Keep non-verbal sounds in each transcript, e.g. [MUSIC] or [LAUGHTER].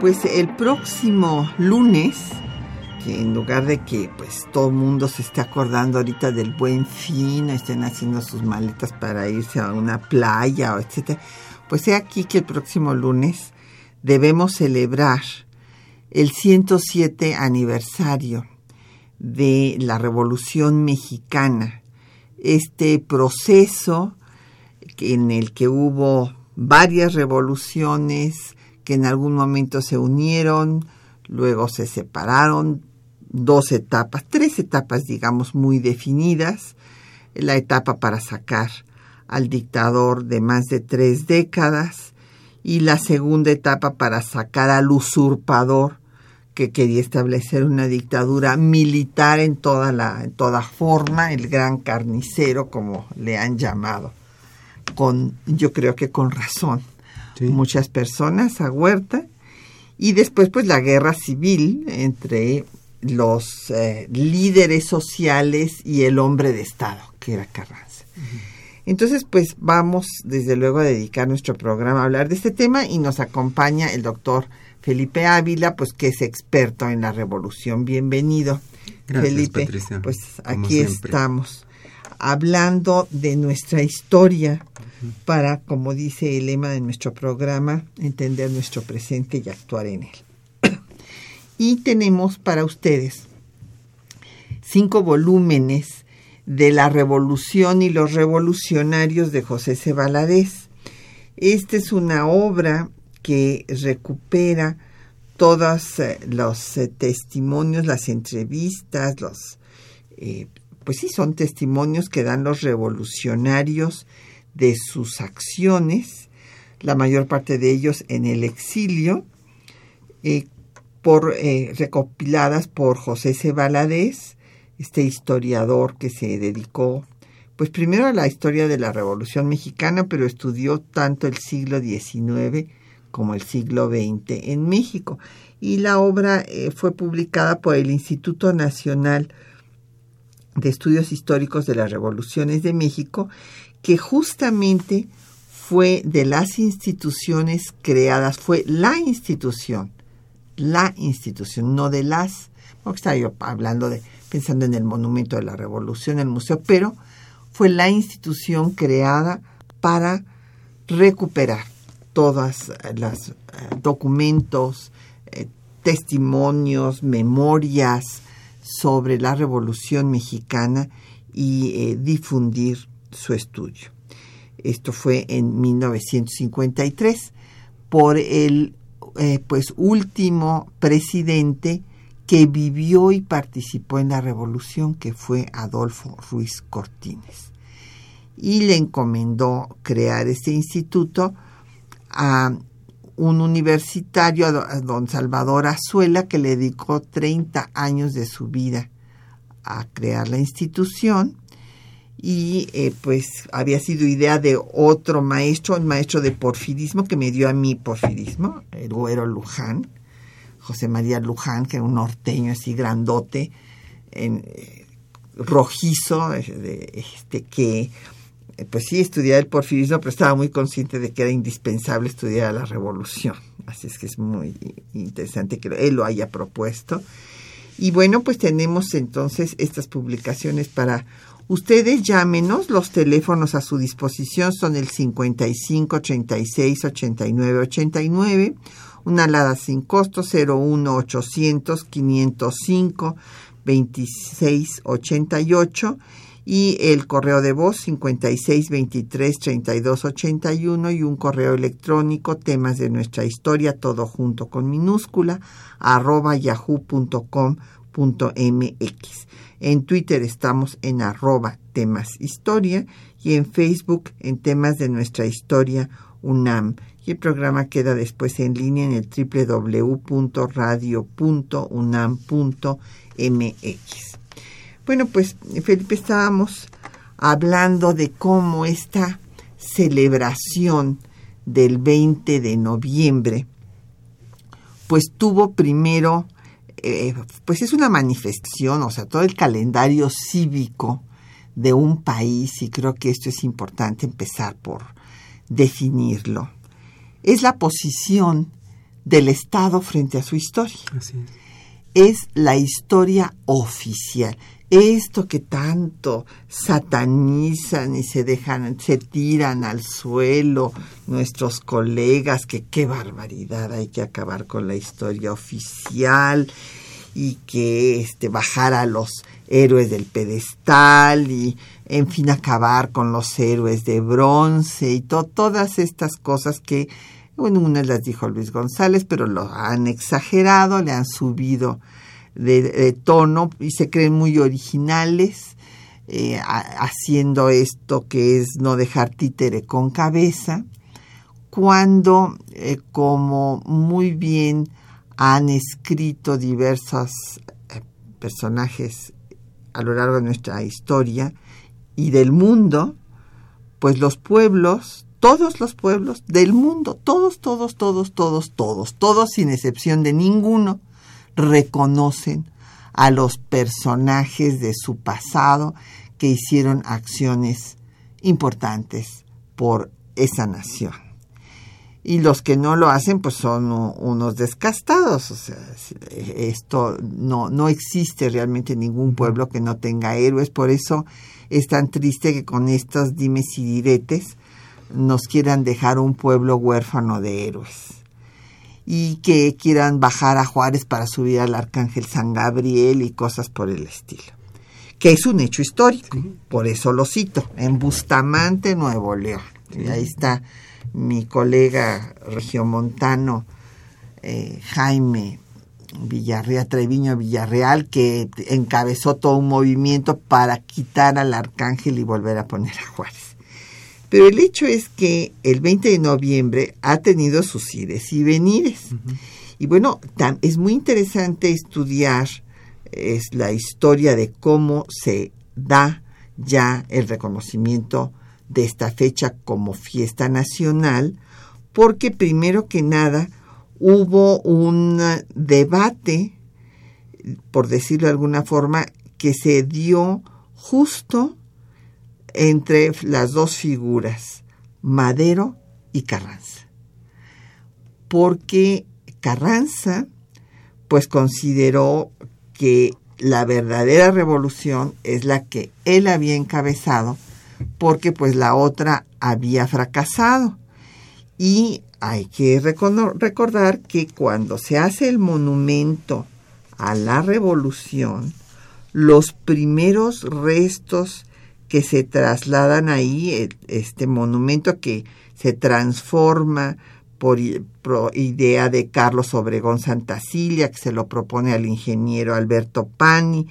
Pues el próximo lunes, que en lugar de que pues todo el mundo se esté acordando ahorita del buen fin, estén haciendo sus maletas para irse a una playa o etcétera, pues he aquí que el próximo lunes debemos celebrar el 107 aniversario de la Revolución Mexicana, este proceso en el que hubo varias revoluciones que en algún momento se unieron, luego se separaron, dos etapas, tres etapas digamos muy definidas, la etapa para sacar al dictador de más de tres décadas y la segunda etapa para sacar al usurpador que quería establecer una dictadura militar en toda la en toda forma, el gran carnicero como le han llamado. Con yo creo que con razón. Muchas personas a Huerta y después pues la guerra civil entre los eh, líderes sociales y el hombre de Estado, que era Carranza. Entonces, pues vamos desde luego a dedicar nuestro programa a hablar de este tema y nos acompaña el doctor Felipe Ávila, pues que es experto en la revolución. Bienvenido, Gracias, Felipe. Patricia, pues aquí estamos hablando de nuestra historia para, como dice el lema de nuestro programa, entender nuestro presente y actuar en él. [CLEARS THROAT] y tenemos para ustedes cinco volúmenes de la revolución y los revolucionarios de José C. Valadez. Esta es una obra que recupera todos eh, los eh, testimonios, las entrevistas, los eh, pues sí son testimonios que dan los revolucionarios de sus acciones, la mayor parte de ellos en el exilio, eh, por, eh, recopiladas por José C. Valadez, este historiador que se dedicó, pues primero a la historia de la Revolución Mexicana, pero estudió tanto el siglo XIX como el siglo XX en México. Y la obra eh, fue publicada por el Instituto Nacional de Estudios Históricos de las Revoluciones de México, que justamente fue de las instituciones creadas, fue la institución, la institución, no de las, porque estaba yo hablando de, pensando en el monumento de la revolución, el museo, pero fue la institución creada para recuperar todas los eh, documentos, eh, testimonios, memorias sobre la revolución mexicana y eh, difundir su estudio. Esto fue en 1953 por el eh, pues último presidente que vivió y participó en la revolución, que fue Adolfo Ruiz Cortines. Y le encomendó crear este instituto a un universitario, a don Salvador Azuela, que le dedicó 30 años de su vida a crear la institución. Y eh, pues había sido idea de otro maestro, un maestro de porfirismo que me dio a mí porfirismo, el güero Luján, José María Luján, que era un norteño así grandote, en, eh, rojizo, de, este, que eh, pues sí estudiaba el porfirismo, pero estaba muy consciente de que era indispensable estudiar la revolución. Así es que es muy interesante que él lo haya propuesto. Y bueno, pues tenemos entonces estas publicaciones para Ustedes llámenos, los teléfonos a su disposición son el 55 36 89 89, una alada sin costo 01 800 505 26 88 y el correo de voz 56 23 32 81 y un correo electrónico temas de nuestra historia todo junto con minúscula arroba yahoo.com.mx. En Twitter estamos en arroba temas historia y en Facebook en temas de nuestra historia UNAM. Y el programa queda después en línea en el www.radio.unam.mx. Bueno, pues Felipe, estábamos hablando de cómo esta celebración del 20 de noviembre, pues tuvo primero, eh, pues es una manifestación, o sea, todo el calendario cívico de un país, y creo que esto es importante empezar por definirlo, es la posición del Estado frente a su historia. es la historia oficial esto que tanto satanizan y se dejan, se tiran al suelo nuestros colegas, que qué barbaridad, hay que acabar con la historia oficial y que este bajar a los héroes del pedestal y en fin acabar con los héroes de bronce y todas estas cosas que bueno, unas las dijo Luis González, pero lo han exagerado, le han subido de, tono y se creen muy originales eh, haciendo esto que es no dejar títere con cabeza, cuando, eh, como muy bien han escrito diversos eh, personajes a lo largo de nuestra historia y del mundo, pues los pueblos, todos los pueblos del mundo, todos, todos, todos, todos, todos, todos sin excepción de ninguno, reconocen a los personajes de su pasado que hicieron acciones importantes por esa nación. Y los que no lo hacen, pues son unos descastados. O sea, esto no, no existe realmente ningún pueblo que no tenga héroes. Por eso es tan triste que con estos dimes y diretes nos quieran dejar un pueblo huérfano de héroes y que quieran bajar a Juárez para subir al Arcángel San Gabriel y cosas por el estilo. Que es un hecho histórico, por eso lo cito, en Bustamante, Nuevo León. Y ahí está mi colega regiomontano eh, Jaime Villarreal, Treviño Villarreal, que encabezó todo un movimiento para quitar al arcángel y volver a poner a Juárez. Pero el hecho es que el 20 de noviembre ha tenido sus ires y venires. Y bueno, es muy interesante estudiar es la historia de cómo se da ya el reconocimiento de esta fecha como fiesta nacional, porque primero que nada hubo un debate, por decirlo de alguna forma, que se dio justo entre las dos figuras, Madero y Carranza. Porque Carranza pues consideró que la verdadera revolución es la que él había encabezado porque pues la otra había fracasado. Y hay que recordar que cuando se hace el monumento a la revolución, los primeros restos que se trasladan ahí, este monumento que se transforma por, idea de Carlos Obregón Santacilia, que se lo propone al ingeniero Alberto Pani,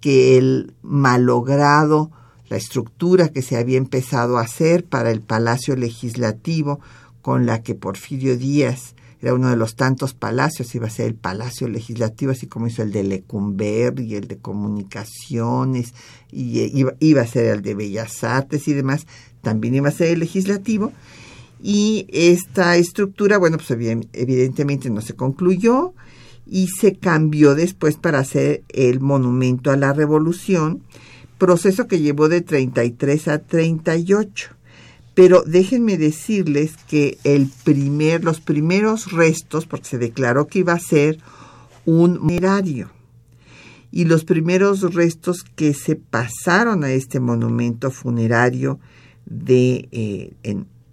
que el malogrado, la estructura que se había empezado a hacer para el Palacio Legislativo, con la que Porfirio Díaz era uno de los tantos palacios, iba a ser el Palacio Legislativo, así como hizo el de Lecumber y el de Comunicaciones, y eh, iba, a ser el de Bellas Artes y demás, también iba a ser el legislativo. Y esta estructura, bueno, pues evidentemente no se concluyó y se cambió después para hacer el monumento a la revolución, proceso que llevó de 33 a 38. Pero déjenme decirles que el primer, los primeros restos, porque se declaró que iba a ser un funerario, y los primeros restos que se pasaron a este monumento funerario de, eh,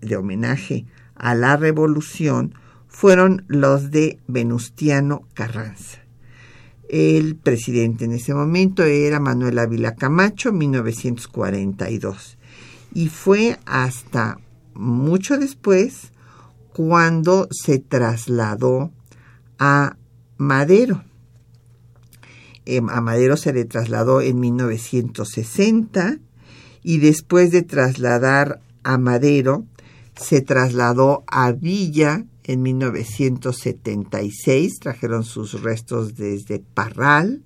de homenaje a la revolución fueron los de Venustiano Carranza. El presidente en ese momento era Manuel Ávila Camacho, 1942 y fue hasta mucho después cuando se trasladó a Madero. Em, a Madero se le trasladó en 1960 y después de trasladar a Madero, se trasladó a Villa en 1976, trajeron sus restos desde Parral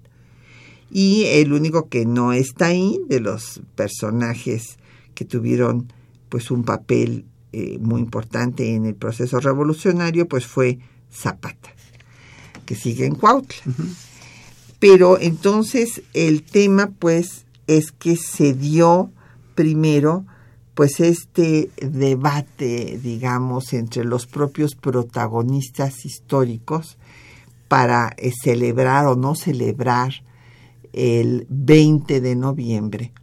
y el único que no está ahí de los personajes que tuvieron pues un papel eh, muy importante en el proceso revolucionario pues fue Zapata, que sigue en Cuautla. Pero entonces el tema pues es que se dio primero pues este debate, digamos, entre los propios protagonistas históricos para eh, celebrar o no celebrar el 20 de noviembre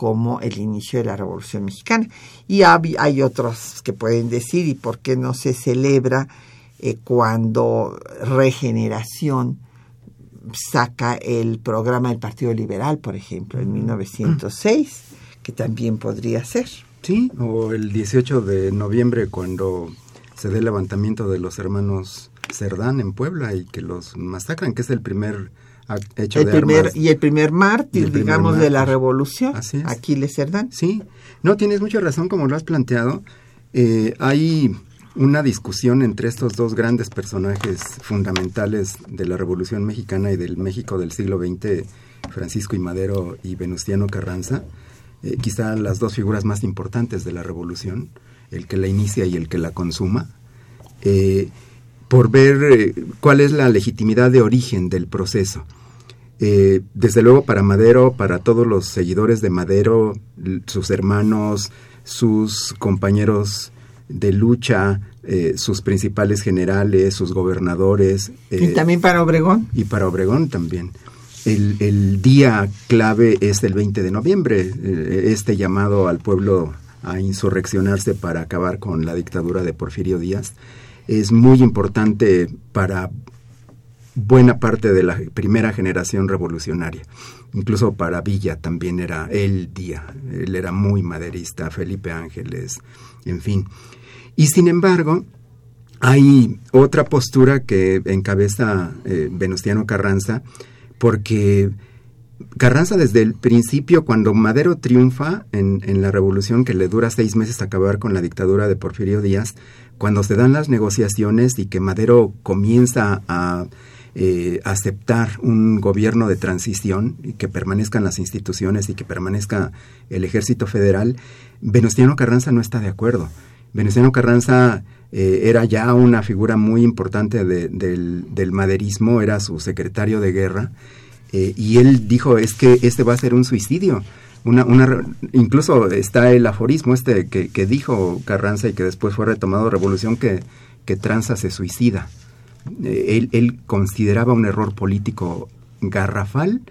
como el inicio de la Revolución Mexicana. Y hay otros que pueden decir, ¿y por qué no se celebra eh, cuando Regeneración saca el programa del Partido Liberal, por ejemplo, en 1906, que también podría ser? Sí, o el 18 de noviembre cuando se dé el levantamiento de los hermanos Cerdán en Puebla y que los masacran, que es el primer hecho el de primer, Y el primer mártir, digamos, de la revolución. Aquiles Cerdán. Sí, no, tienes mucha razón como lo has planteado. Eh, hay una discusión entre estos dos grandes personajes fundamentales de la Revolución Mexicana y del México del siglo XX, Francisco y Madero y Venustiano Carranza, eh, quizá las dos figuras más importantes de la revolución, el que la inicia y el que la consuma, eh, por ver eh, cuál es la legitimidad de origen del proceso. desde luego para Madero, para todos los seguidores de Madero, sus hermanos, sus compañeros de lucha, sus principales generales, sus gobernadores. y también para Obregón. Y para Obregón también. El, día clave es el 20 de noviembre, eh, este llamado al pueblo a insurreccionarse para acabar con la dictadura de Porfirio Díaz. Es muy importante para buena parte de la primera generación revolucionaria. Incluso para Villa también era el día. Él era muy maderista, Felipe Ángeles, en fin. Y sin embargo, hay otra postura que encabeza eh, Venustiano Carranza, porque Carranza desde el principio, cuando Madero triunfa en, la revolución que le dura seis meses acabar con la dictadura de Porfirio Díaz, cuando se dan las negociaciones y que Madero comienza a eh, aceptar un gobierno de transición y que permanezcan las instituciones y que permanezca el ejército federal, Venustiano Carranza no está de acuerdo. Venustiano Carranza eh, era ya una figura muy importante del, maderismo, era su secretario de guerra, eh, y él dijo, es que este va a ser un suicidio. Una, una, incluso está el aforismo este que, dijo Carranza y que después fue retomado Revolución, que, que Tranza se suicida. Eh, él, él consideraba un error político garrafal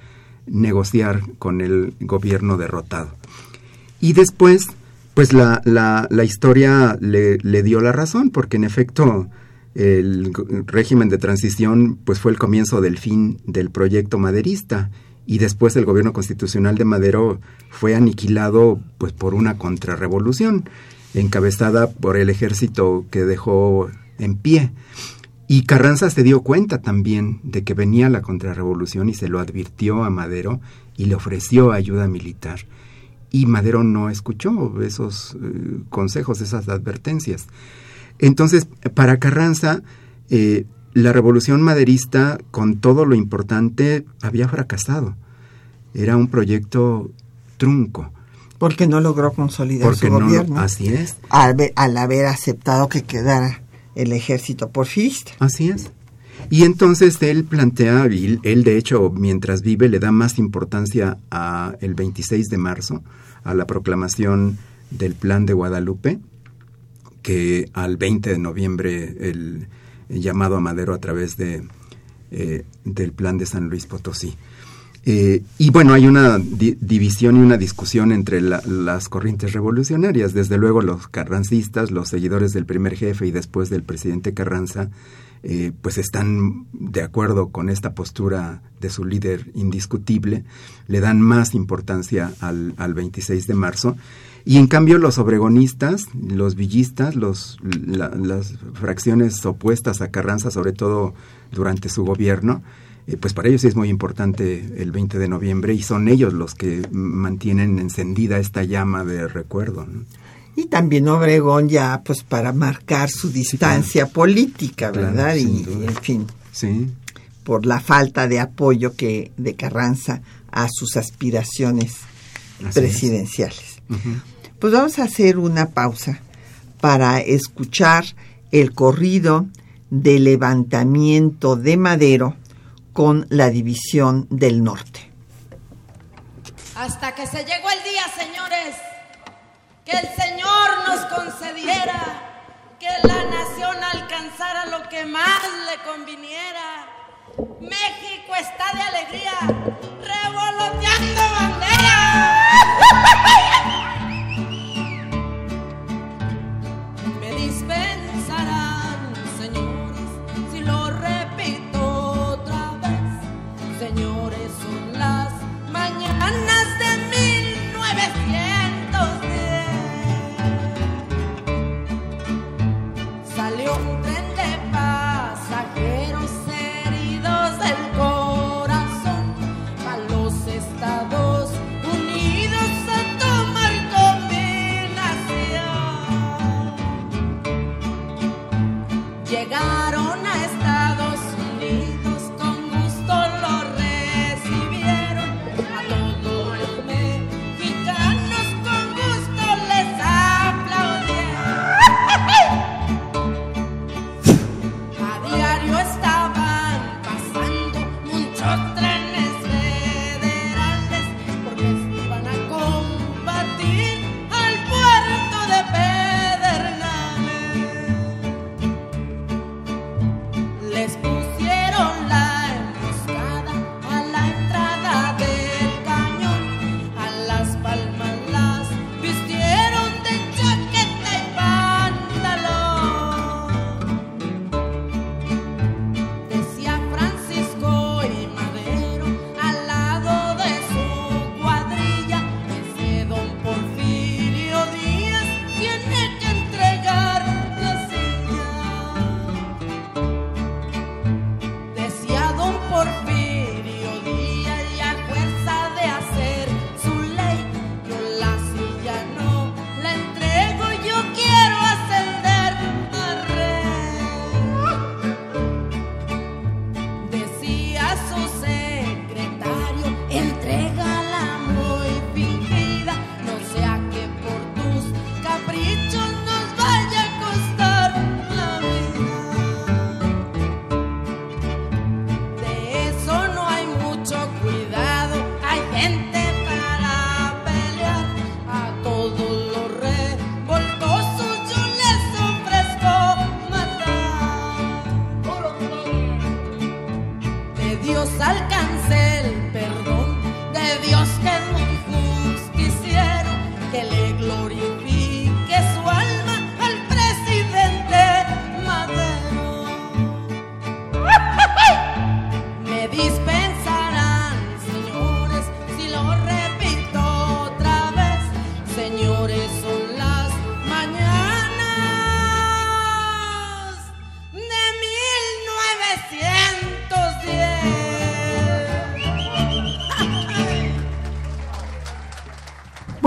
negociar con el gobierno derrotado. Y después pues la, la, la historia le, le, dio la razón, porque en efecto el régimen de transición pues fue el comienzo del fin del proyecto maderista y después el gobierno constitucional de Madero fue aniquilado pues por una contrarrevolución encabezada por el ejército que dejó en pie. Y Carranza se dio cuenta también de que venía la contrarrevolución y se lo advirtió a Madero y le ofreció ayuda militar y Madero no escuchó esos eh, consejos, esas advertencias. Entonces, para Carranza, eh, la revolución maderista, con todo lo importante, había fracasado. Era un proyecto trunco. Porque no logró consolidar su gobierno. Así es. Al, al, haber aceptado que quedara el ejército porfirista. Así es. Y entonces él plantea, y él de hecho mientras vive le da más importancia a el 26 de marzo, a la proclamación del Plan de Guadalupe, que al 20 de noviembre el, llamado a Madero a través de, eh, del Plan de San Luis Potosí. Eh, y bueno, hay una división y una discusión entre las corrientes revolucionarias. Desde luego los carrancistas, los seguidores del primer jefe y después del presidente Carranza, eh, pues están de acuerdo con esta postura de su líder indiscutible, le dan más importancia al, al 26 de marzo. Y en cambio los obregonistas, los villistas, los, las fracciones opuestas a Carranza, sobre todo durante su gobierno, eh, pues para ellos es muy importante el 20 de noviembre y son ellos los que mantienen encendida esta llama de recuerdo. Y también Obregón ya, pues para marcar su distancia política, ¿verdad? y, en fin, sí. por la falta de apoyo que de Carranza a sus aspiraciones presidenciales. Pues vamos a hacer una pausa para escuchar el corrido de levantamiento de Madero con la División del Norte. Hasta que se llegó el día, señores, que el Señor nos concediera que la nación alcanzara lo que más le conviniera. México está de alegría, revoloteando bandera.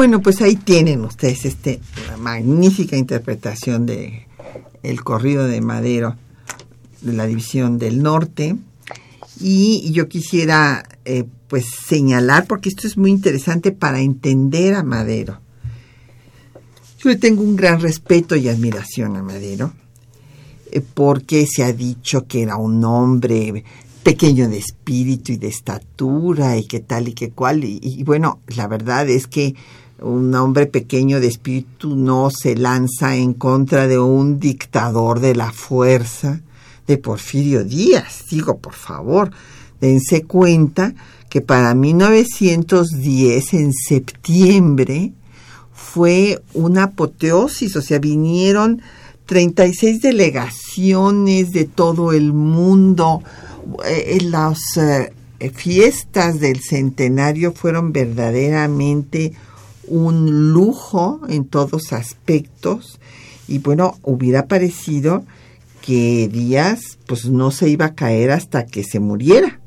Bueno, pues ahí tienen ustedes este una magnífica interpretación de el corrido de Madero de la División del Norte y yo quisiera eh, pues señalar porque esto es muy interesante para entender a Madero. Yo le tengo un gran respeto y admiración a Madero eh, porque se ha dicho que era un hombre pequeño de espíritu y de estatura y que tal y que cual. Y, y bueno, la verdad es que un hombre pequeño de espíritu no se lanza en contra de un dictador de la fuerza de Porfirio Díaz. Digo, por favor, dense cuenta que para 1910, en septiembre, fue una apoteosis, o sea, vinieron 36 delegaciones de todo el mundo. Eh, las eh, fiestas del centenario fueron verdaderamente un lujo en todos aspectos. Y bueno, hubiera parecido que Díaz pues no se iba a caer hasta que se muriera,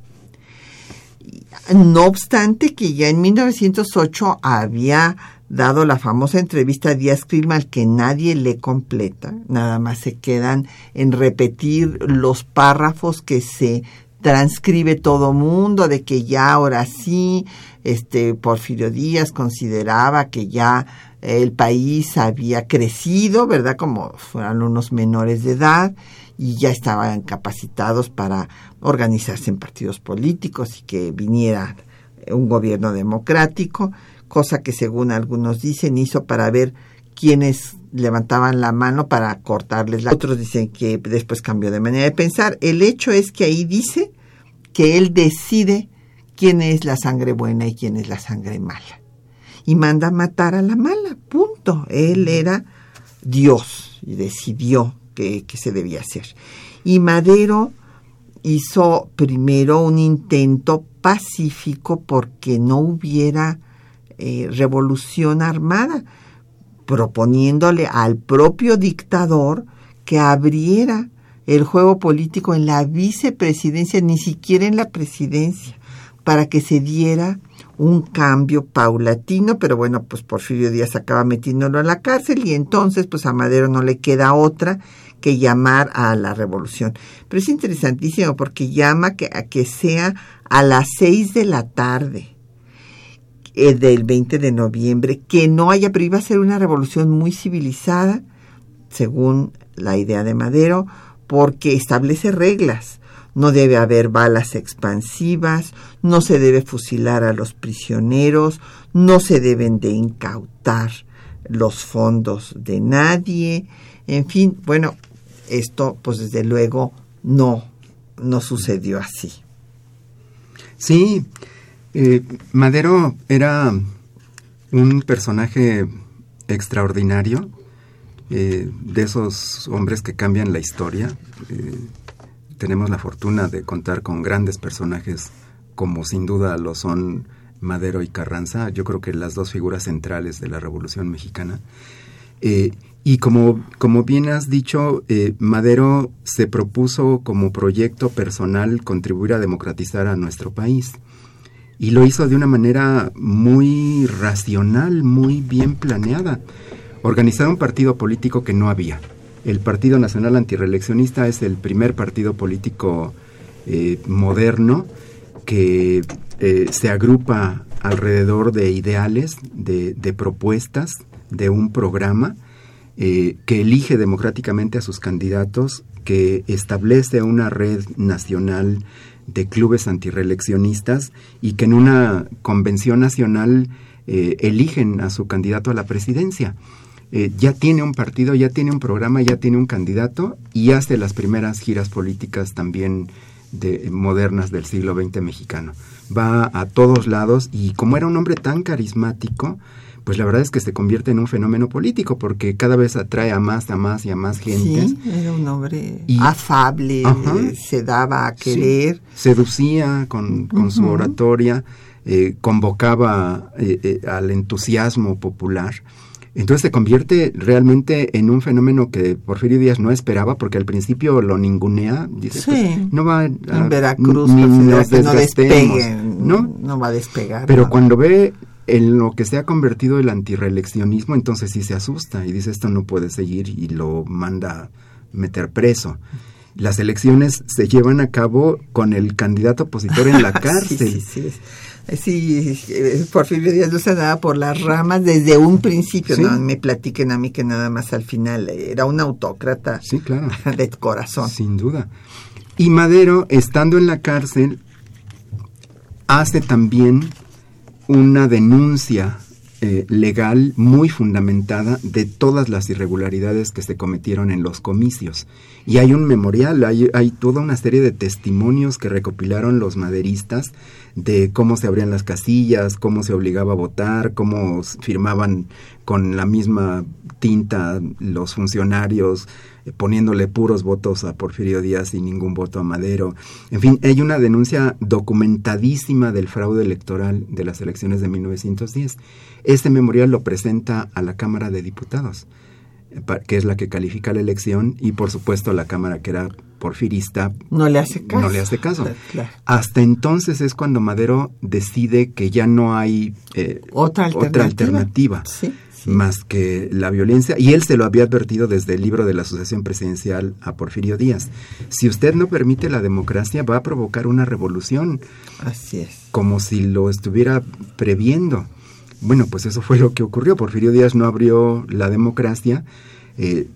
No obstante que ya en 1908 había dado la famosa entrevista a Díaz Clima al que nadie le completa, nada más se quedan en repetir los párrafos que se transcribe todo mundo de que ya ahora sí, este Porfirio Díaz consideraba que ya el país había crecido, ¿verdad? Como fueran unos menores de edad y ya estaban capacitados para organizarse en partidos políticos y que viniera un gobierno democrático, cosa que según algunos dicen hizo para ver quiénes levantaban la mano para cortarles la. Otros dicen que después cambió de manera de pensar. El hecho es que ahí dice que él decide quién es la sangre buena y quién es la sangre mala. Y manda matar a la mala, punto. Él era Dios y decidió que, se debía hacer. Y Madero hizo primero un intento pacífico porque no hubiera eh, revolución armada, proponiéndole al propio dictador que abriera el juego político en la vicepresidencia, ni siquiera en la presidencia, para que se diera un cambio paulatino, pero bueno, pues Porfirio Díaz acaba metiéndolo en la cárcel y entonces pues a Madero no le queda otra que llamar a la revolución. Pero es interesantísimo porque llama que, a que sea a las seis de la tarde eh, del 20 de noviembre, que no haya, pero iba a ser una revolución muy civilizada, según la idea de Madero, porque establece reglas. No debe haber balas expansivas, no se debe fusilar a los prisioneros, no se deben de incautar los fondos de nadie, en fin, bueno, esto pues desde luego no, no sucedió así. Sí, eh, Madero era un personaje extraordinario, eh, de esos hombres que cambian la historia. Eh, tenemos la fortuna de contar con grandes personajes como sin duda lo son Madero y Carranza, yo creo que las dos figuras centrales de la Revolución Mexicana. Eh, y como, como bien has dicho, Madero se propuso como proyecto personal contribuir a democratizar a nuestro país. Y lo hizo de una manera muy racional, muy bien planeada organizar un partido político que no había. El Partido Nacional Antireeleccionista es el primer partido político eh, moderno que eh, se agrupa alrededor de ideales, de, propuestas, de un programa eh, que elige democráticamente a sus candidatos, que establece una red nacional de clubes antireeleccionistas y que en una convención nacional eligen a su candidato a la presidencia. Eh, ya tiene un partido, ya tiene un programa, ya tiene un candidato y hace las primeras giras políticas también de, modernas del siglo XX mexicano. Va a todos lados y como era un hombre tan carismático, pues la verdad es que se convierte en un fenómeno político porque cada vez atrae a más, a más y a más gente. Sí, era un hombre afable, se daba a querer. Seducía con, su oratoria, eh, convocaba eh, al entusiasmo popular. Entonces se convierte realmente en un fenómeno que Porfirio Díaz no esperaba porque al principio lo ningunea, dice, pues, no va a, en Veracruz ni no despegue, ¿no? no va a despegar. Pero cuando ve en lo que se ha convertido el antireeleccionismo, entonces sí se asusta y dice esto no puede seguir y lo manda meter preso. Las elecciones se llevan a cabo con el candidato opositor en la [LAUGHS] cárcel. sí, Sí, eh, Porfirio Díaz no se daba por las ramas desde un principio. No me platiquen a mí que nada más al final era un autócrata sí, claro. [LAUGHS] de corazón. Sin duda. Y Madero, estando en la cárcel, hace también una denuncia eh, legal muy fundamentada de todas las irregularidades que se cometieron en los comicios. Y hay un memorial, hay, hay toda una serie de testimonios que recopilaron los maderistas de cómo se abrían las casillas, cómo se obligaba a votar, cómo firmaban con la misma tinta los funcionarios, poniéndole puros votos a Porfirio Díaz y ningún voto a Madero. En fin, hay una denuncia documentadísima del fraude electoral de las elecciones de 1910. Este memorial lo presenta a la Cámara de Diputados, eh, que es la que califica la elección, y por supuesto la Cámara que era porfirista no le hace caso. No le hace caso. [LAUGHS] Claro. Hasta entonces es cuando Madero decide que ya no hay eh, otra alternativa, alternativa sí, sí. Más que la violencia. Y él se lo había advertido desde el libro de la Asociación Presidencial a Porfirio Díaz. Si usted no permite la democracia, va a provocar una revolución. Así es. Como si lo estuviera previendo. Bueno, pues eso fue lo que ocurrió. Porfirio Díaz no abrió la democracia. Eh,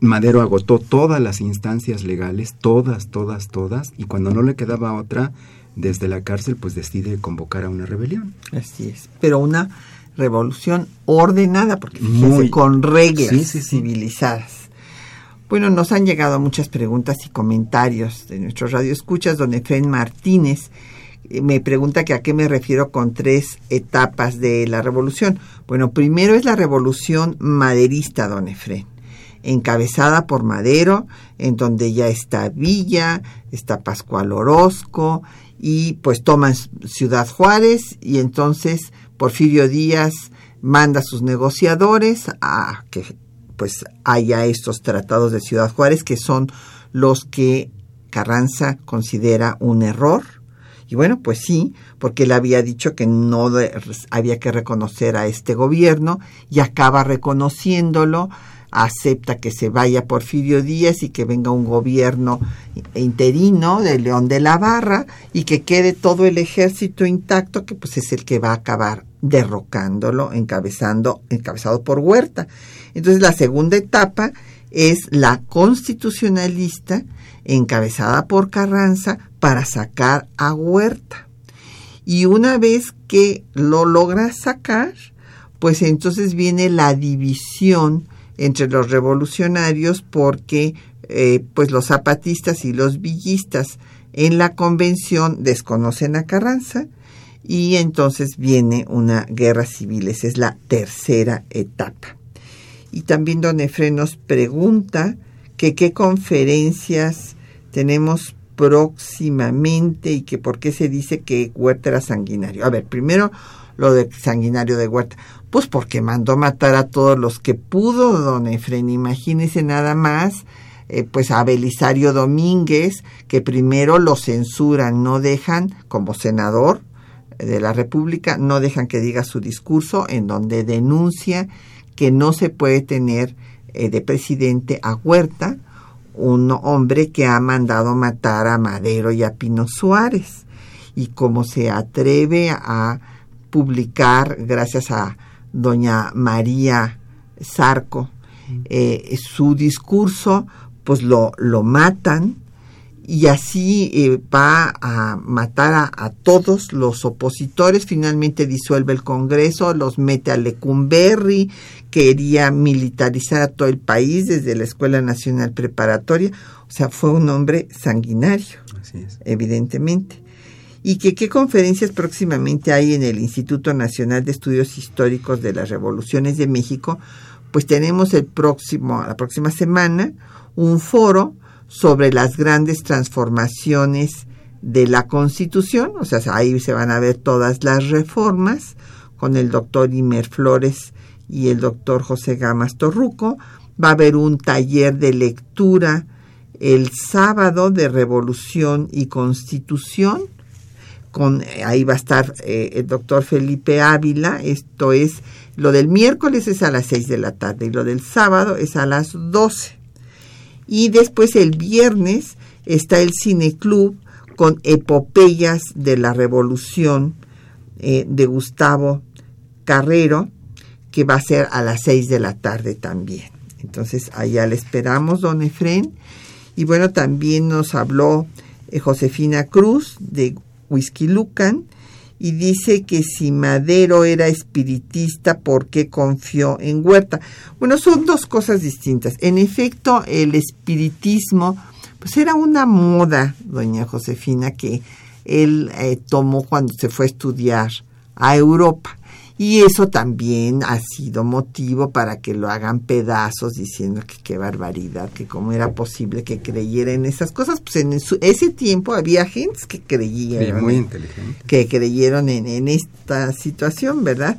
Madero agotó todas las instancias legales, todas, todas, todas, y cuando no le quedaba otra, desde la cárcel, pues decide convocar a una rebelión. Así es, pero una revolución ordenada, porque Muy, con reglas sí, sí, sí. civilizadas. Bueno, nos han llegado muchas preguntas y comentarios de nuestros radioescuchas. Don Efren Martínez eh, me pregunta que a qué me refiero con tres etapas de la revolución. Bueno, primero es la revolución maderista, don Efren encabezada por Madero, en donde ya está Villa, está Pascual Orozco, y pues toman Ciudad Juárez, y entonces Porfirio Díaz manda a sus negociadores a que pues haya estos tratados de Ciudad Juárez, que son los que Carranza considera un error. Y bueno, pues sí, porque él había dicho que no había que reconocer a este gobierno y acaba reconociéndolo acepta que se vaya Porfirio Díaz y que venga un gobierno interino de León de la Barra y que quede todo el ejército intacto, que pues es el que va a acabar derrocándolo, encabezando, encabezado por Huerta. Entonces la segunda etapa es la constitucionalista encabezada por Carranza para sacar a Huerta. Y una vez que lo logra sacar, pues entonces viene la división entre los revolucionarios porque eh, pues los zapatistas y los villistas en la convención desconocen a Carranza y entonces viene una guerra civil. Esa es la tercera etapa. Y también don Efren nos pregunta que qué conferencias tenemos próximamente y que por qué se dice que Huerta era sanguinario. A ver, primero lo de sanguinario de Huerta. Pues porque mandó matar a todos los que pudo, don Efren. Imagínese nada más, eh, pues a Belisario Domínguez, que primero lo censuran, no dejan, como senador de la República, no dejan que diga su discurso en donde denuncia que no se puede tener eh, de presidente a Huerta, un hombre que ha mandado matar a Madero y a Pino Suárez. Y como se atreve a publicar, gracias a doña María Zarco, eh, su discurso, pues lo, lo matan y así eh, va a matar a, a, todos los opositores, finalmente disuelve el Congreso, los mete a Lecumberri, quería militarizar a todo el país desde la Escuela Nacional Preparatoria, o sea, fue un hombre sanguinario, evidentemente y que qué conferencias próximamente hay en el Instituto Nacional de Estudios Históricos de las Revoluciones de México, pues tenemos el próximo, la próxima semana un foro sobre las grandes transformaciones de la Constitución, o sea, ahí se van a ver todas las reformas con el doctor Imer Flores y el doctor José Gamas Torruco. Va a haber un taller de lectura el sábado de Revolución y Constitución con, ahí va a estar eh, el doctor Felipe Ávila, esto es, lo del miércoles es a las 6 de la tarde y lo del sábado es a las 12. Y después el viernes está el cineclub con epopeyas de la revolución eh, de Gustavo Carrero, que va a ser a las 6 de la tarde también. Entonces allá le esperamos, don Efren. Y bueno, también nos habló eh, Josefina Cruz de Whisky Lucan y dice que si Madero era espiritista, ¿por qué confió en Huerta? Bueno, son dos cosas distintas. En efecto, el espiritismo, pues era una moda, doña Josefina, que él eh, tomó cuando se fue a estudiar a Europa. Y eso también ha sido motivo para que lo hagan pedazos diciendo que qué barbaridad, que cómo era posible que creyera en esas cosas. Pues en ese tiempo había gente que creían. muy inteligente. Que creyeron en, en esta situación, ¿verdad?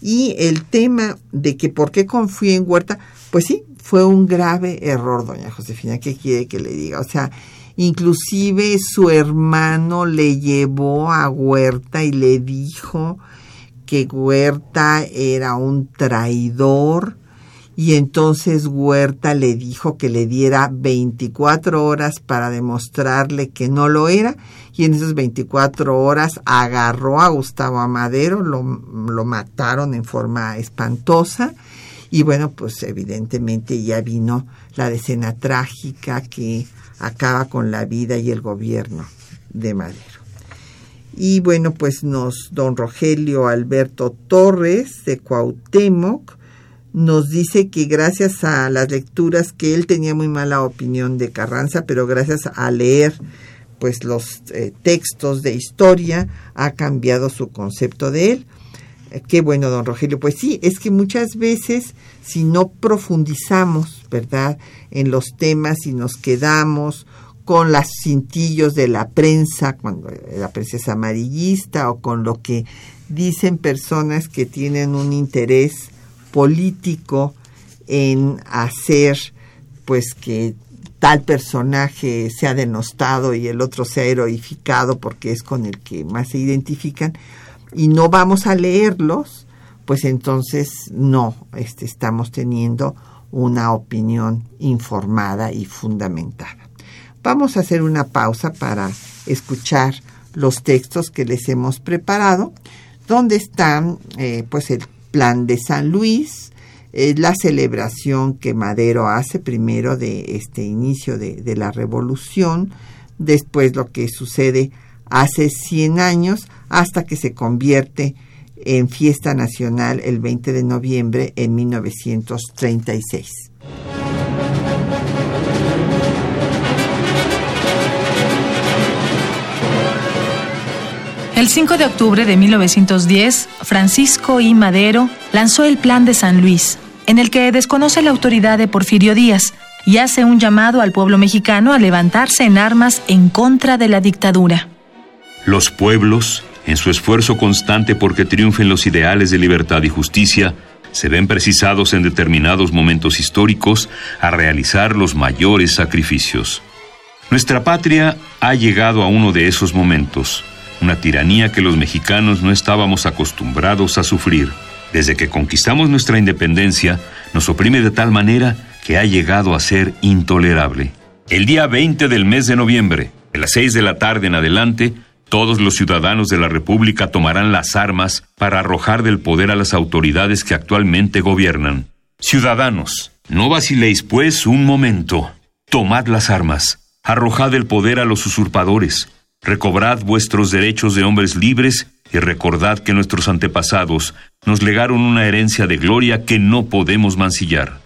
Y el tema de que por qué confío en Huerta, pues sí, fue un grave error, doña Josefina. ¿Qué quiere que le diga? O sea, inclusive su hermano le llevó a Huerta y le dijo que Huerta era un traidor y entonces Huerta le dijo que le diera 24 horas para demostrarle que no lo era y en esas 24 horas agarró a Gustavo Amadero, lo, lo mataron en forma espantosa y bueno, pues evidentemente ya vino la decena trágica que acaba con la vida y el gobierno de Madero. Y bueno, pues nos, don Rogelio Alberto Torres de Cuauhtémoc, nos dice que gracias a las lecturas que él tenía muy mala opinión de Carranza, pero gracias a leer pues los eh, textos de historia ha cambiado su concepto de él. Eh, qué bueno, don Rogelio. Pues sí, es que muchas veces si no profundizamos, ¿verdad?, en los temas y nos quedamos con los cintillos de la prensa, cuando la prensa es amarillista, o con lo que dicen personas que tienen un interés político en hacer pues que tal personaje sea denostado y el otro sea heroificado porque es con el que más se identifican y no vamos a leerlos, pues entonces no este, estamos teniendo una opinión informada y fundamentada. Vamos a hacer una pausa para escuchar los textos que les hemos preparado, donde están eh, pues el plan de San Luis, eh, la celebración que Madero hace primero de este inicio de, de, la revolución, después lo que sucede hace 100 años hasta que se convierte en fiesta nacional el 20 de noviembre en 1936. El 5 de octubre de 1910, Francisco I. Madero lanzó el Plan de San Luis, en el que desconoce la autoridad de Porfirio Díaz y hace un llamado al pueblo mexicano a levantarse en armas en contra de la dictadura. Los pueblos, en su esfuerzo constante porque triunfen los ideales de libertad y justicia, se ven precisados en determinados momentos históricos a realizar los mayores sacrificios. Nuestra patria ha llegado a uno de esos momentos una tiranía que los mexicanos no estábamos acostumbrados a sufrir. Desde que conquistamos nuestra independencia, nos oprime de tal manera que ha llegado a ser intolerable. El día 20 del mes de noviembre, a las 6 de la tarde en adelante, todos los ciudadanos de la República tomarán las armas para arrojar del poder a las autoridades que actualmente gobiernan. Ciudadanos, no vaciléis pues un momento. Tomad las armas, arrojad el poder a los usurpadores, Recobrad vuestros derechos de hombres libres y recordad que nuestros antepasados nos legaron una herencia de gloria que no podemos mancillar.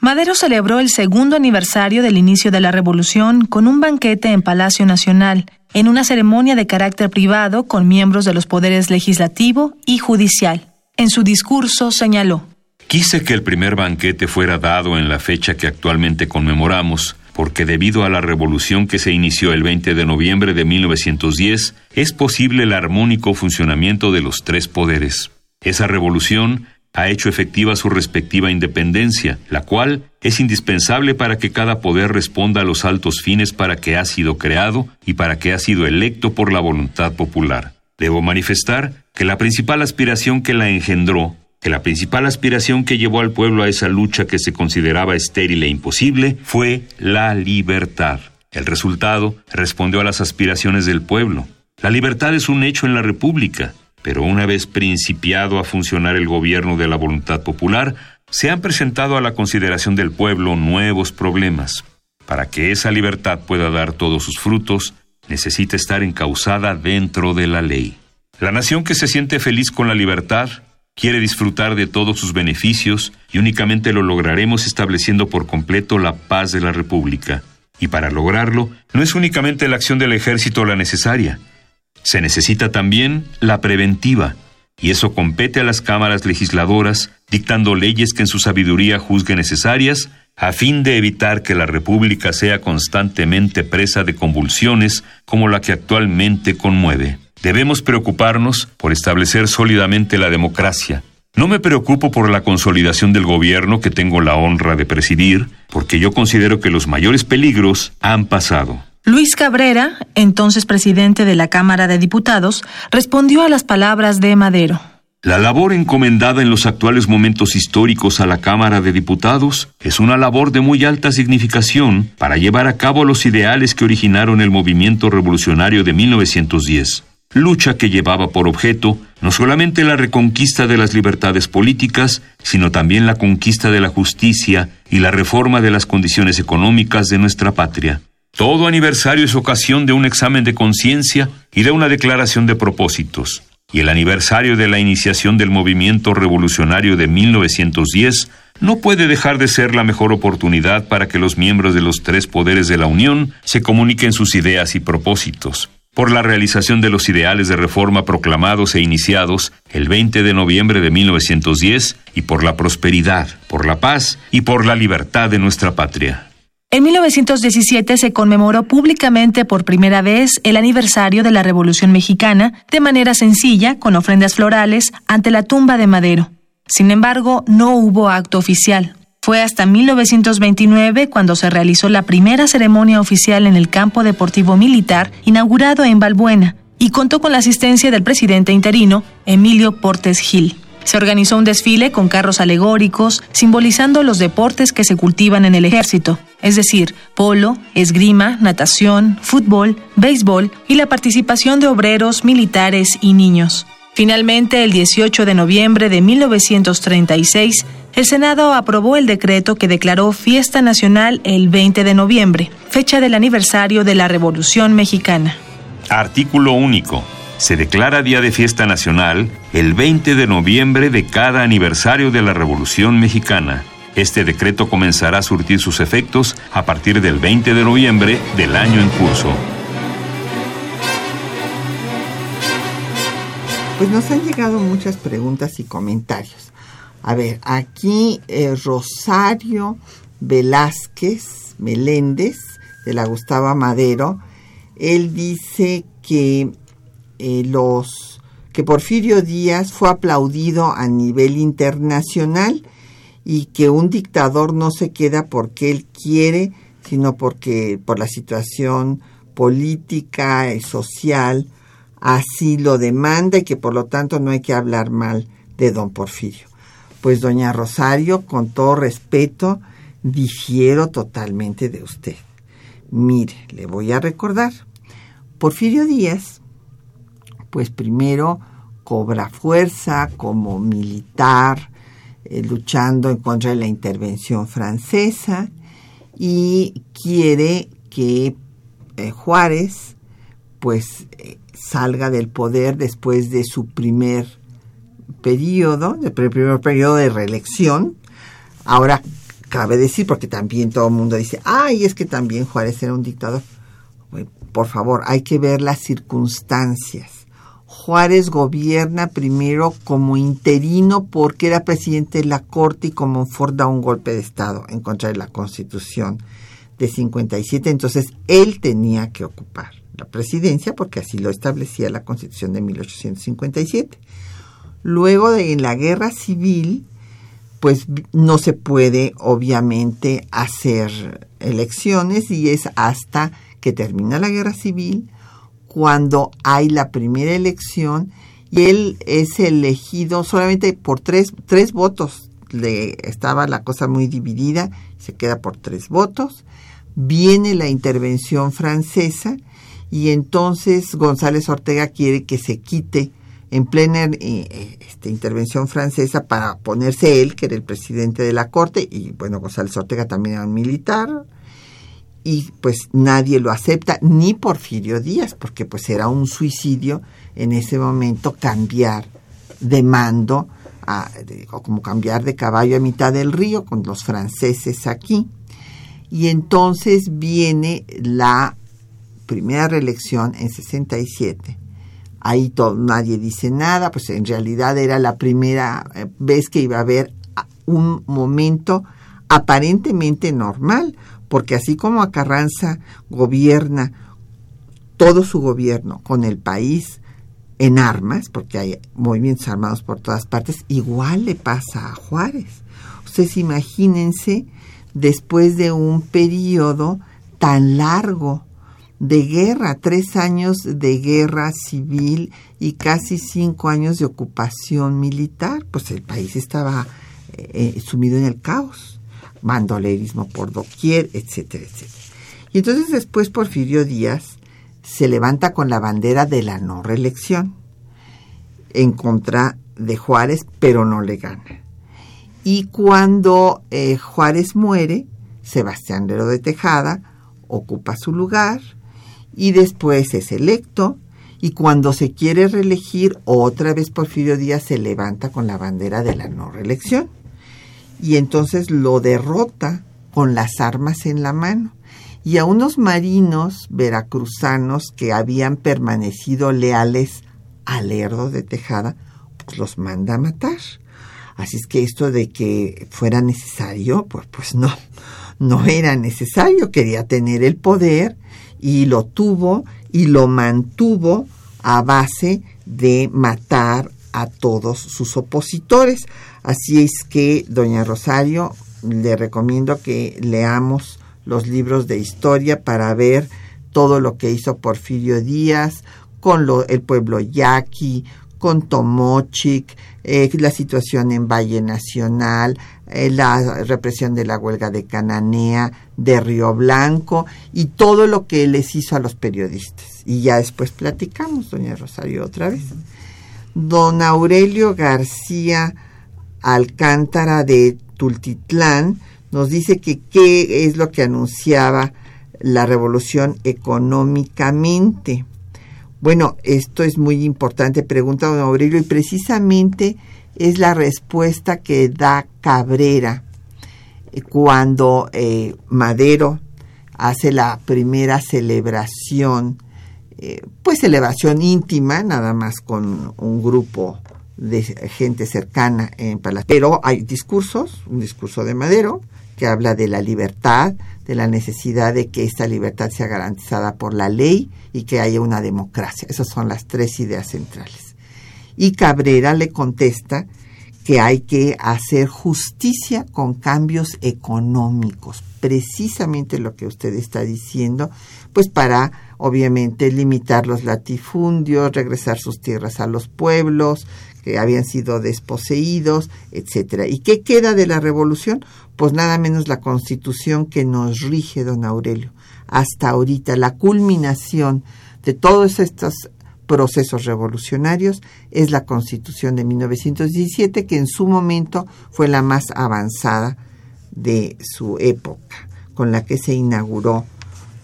Madero celebró el segundo aniversario del inicio de la revolución con un banquete en Palacio Nacional, en una ceremonia de carácter privado con miembros de los poderes legislativo y judicial. En su discurso señaló, Quise que el primer banquete fuera dado en la fecha que actualmente conmemoramos, porque debido a la revolución que se inició el 20 de noviembre de 1910, es posible el armónico funcionamiento de los tres poderes. Esa revolución ha hecho efectiva su respectiva independencia, la cual es indispensable para que cada poder responda a los altos fines para que ha sido creado y para que ha sido electo por la voluntad popular. Debo manifestar que la principal aspiración que la engendró que la principal aspiración que llevó al pueblo a esa lucha que se consideraba estéril e imposible fue la libertad. El resultado respondió a las aspiraciones del pueblo. La libertad es un hecho en la República, pero una vez principiado a funcionar el gobierno de la voluntad popular, se han presentado a la consideración del pueblo nuevos problemas. Para que esa libertad pueda dar todos sus frutos, necesita estar encausada dentro de la ley. La nación que se siente feliz con la libertad quiere disfrutar de todos sus beneficios y únicamente lo lograremos estableciendo por completo la paz de la República. Y para lograrlo, no es únicamente la acción del ejército la necesaria, se necesita también la preventiva, y eso compete a las cámaras legisladoras, dictando leyes que en su sabiduría juzgue necesarias, a fin de evitar que la República sea constantemente presa de convulsiones como la que actualmente conmueve. Debemos preocuparnos por establecer sólidamente la democracia, No me preocupo por la consolidación del gobierno que tengo la honra de presidir, porque yo considero que los mayores peligros han pasado. Luis Cabrera, entonces presidente de la Cámara de Diputados, respondió a las palabras de Madero. La labor encomendada en los actuales momentos históricos a la Cámara de Diputados es una labor de muy alta significación para llevar a cabo los ideales que originaron el movimiento revolucionario de 1910 lucha que llevaba por objeto no solamente la reconquista de las libertades políticas, sino también la conquista de la justicia y la reforma de las condiciones económicas de nuestra patria. Todo aniversario es ocasión de un examen de conciencia y de una declaración de propósitos. Y el aniversario de la iniciación del movimiento revolucionario de 1910 no puede dejar de ser la mejor oportunidad para que los miembros de los tres poderes de la Unión se comuniquen sus ideas y propósitos por la realización de los ideales de reforma proclamados e iniciados el 20 de noviembre de 1910 y por la prosperidad, por la paz y por la libertad de nuestra patria. En 1917 se conmemoró públicamente por primera vez el aniversario de la Revolución Mexicana de manera sencilla, con ofrendas florales, ante la tumba de Madero. Sin embargo, no hubo acto oficial. Fue hasta 1929 cuando se realizó la primera ceremonia oficial en el campo deportivo militar inaugurado en Balbuena y contó con la asistencia del presidente interino, Emilio Portes Gil. Se organizó un desfile con carros alegóricos simbolizando los deportes que se cultivan en el ejército, es decir, polo, esgrima, natación, fútbol, béisbol y la participación de obreros, militares y niños. Finalmente, el 18 de noviembre de 1936, el Senado aprobó el decreto que declaró fiesta nacional el 20 de noviembre, fecha del aniversario de la Revolución Mexicana. Artículo único. Se declara Día de Fiesta Nacional el 20 de noviembre de cada aniversario de la Revolución Mexicana. Este decreto comenzará a surtir sus efectos a partir del 20 de noviembre del año en curso. Pues nos han llegado muchas preguntas y comentarios. A ver, aquí eh, Rosario Velázquez Meléndez, de la Gustava Madero, él dice que eh, los que Porfirio Díaz fue aplaudido a nivel internacional y que un dictador no se queda porque él quiere, sino porque por la situación política y social así lo demanda y que por lo tanto no hay que hablar mal de don Porfirio. Pues doña Rosario, con todo respeto, difiero totalmente de usted. Mire, le voy a recordar. Porfirio Díaz, pues primero cobra fuerza como militar, eh, luchando en contra de la intervención francesa y quiere que eh, Juárez, pues eh, salga del poder después de su primer periodo, del primer periodo de reelección. Ahora, cabe decir, porque también todo el mundo dice, ay, es que también Juárez era un dictador. Por favor, hay que ver las circunstancias. Juárez gobierna primero como interino porque era presidente de la Corte y como Ford da un golpe de Estado en contra de la Constitución de 57. Entonces, él tenía que ocupar la presidencia, porque así lo establecía la Constitución de 1857. Luego de la guerra civil, pues no se puede obviamente hacer elecciones y es hasta que termina la guerra civil cuando hay la primera elección y él es elegido solamente por tres, tres votos. Le estaba la cosa muy dividida, se queda por tres votos. Viene la intervención francesa y entonces González Ortega quiere que se quite en plena eh, este, intervención francesa para ponerse él, que era el presidente de la corte, y bueno, González Ortega también era un militar, y pues nadie lo acepta, ni Porfirio Díaz, porque pues era un suicidio en ese momento cambiar de mando, o como cambiar de caballo a mitad del río con los franceses aquí. Y entonces viene la primera reelección en 67. Ahí todo, nadie dice nada, pues en realidad era la primera eh, vez que iba a haber un momento aparentemente normal, porque así como a Carranza gobierna todo su gobierno con el país en armas, porque hay movimientos armados por todas partes, igual le pasa a Juárez. Ustedes imagínense, después de un periodo tan largo de guerra, tres años de guerra civil y casi cinco años de ocupación militar, pues el país estaba eh, sumido en el caos, mandolerismo por doquier, etcétera, etcétera. Y entonces después Porfirio Díaz se levanta con la bandera de la no reelección en contra de Juárez, pero no le gana. Y cuando eh, Juárez muere, Sebastián Lero de Tejada ocupa su lugar y después es electo y cuando se quiere reelegir, otra vez Porfirio Díaz se levanta con la bandera de la no reelección. Y entonces lo derrota con las armas en la mano. Y a unos marinos veracruzanos que habían permanecido leales al Lerdo de Tejada, pues los manda a matar. Así es que esto de que fuera necesario, pues, pues no, no era necesario, quería tener el poder y lo tuvo y lo mantuvo a base de matar a todos sus opositores. Así es que, doña Rosario, le recomiendo que leamos los libros de historia para ver todo lo que hizo Porfirio Díaz con lo, el pueblo yaqui, con Tomochic, eh, la situación en Valle Nacional, eh, la represión de la huelga de Cananea, de Río Blanco y todo lo que les hizo a los periodistas. Y ya después platicamos, doña Rosario, otra vez. Don Aurelio García Alcántara de Tultitlán nos dice que qué es lo que anunciaba la revolución económicamente. Bueno, esto es muy importante, pregunta don Aurelio, y precisamente es la respuesta que da Cabrera eh, cuando eh, Madero hace la primera celebración, eh, pues celebración íntima, nada más con un grupo de gente cercana en Palacio. Pero hay discursos, un discurso de Madero, que habla de la libertad, de la necesidad de que esta libertad sea garantizada por la ley y que haya una democracia. Esas son las tres ideas centrales. Y Cabrera le contesta que hay que hacer justicia con cambios económicos, precisamente lo que usted está diciendo, pues para obviamente limitar los latifundios, regresar sus tierras a los pueblos que habían sido desposeídos, etcétera. ¿Y qué queda de la revolución? pues nada menos la constitución que nos rige, don Aurelio. Hasta ahorita, la culminación de todos estos procesos revolucionarios es la constitución de 1917, que en su momento fue la más avanzada de su época, con la que se inauguró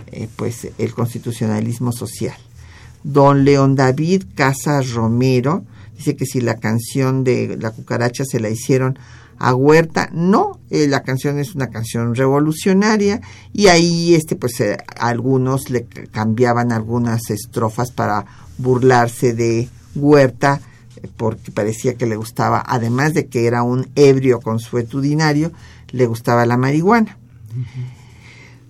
eh, pues el constitucionalismo social. Don León David Casas Romero dice que si la canción de la cucaracha se la hicieron a Huerta. No, eh, la canción es una canción revolucionaria y ahí este pues eh, algunos le cambiaban algunas estrofas para burlarse de Huerta eh, porque parecía que le gustaba, además de que era un ebrio consuetudinario, le gustaba la marihuana.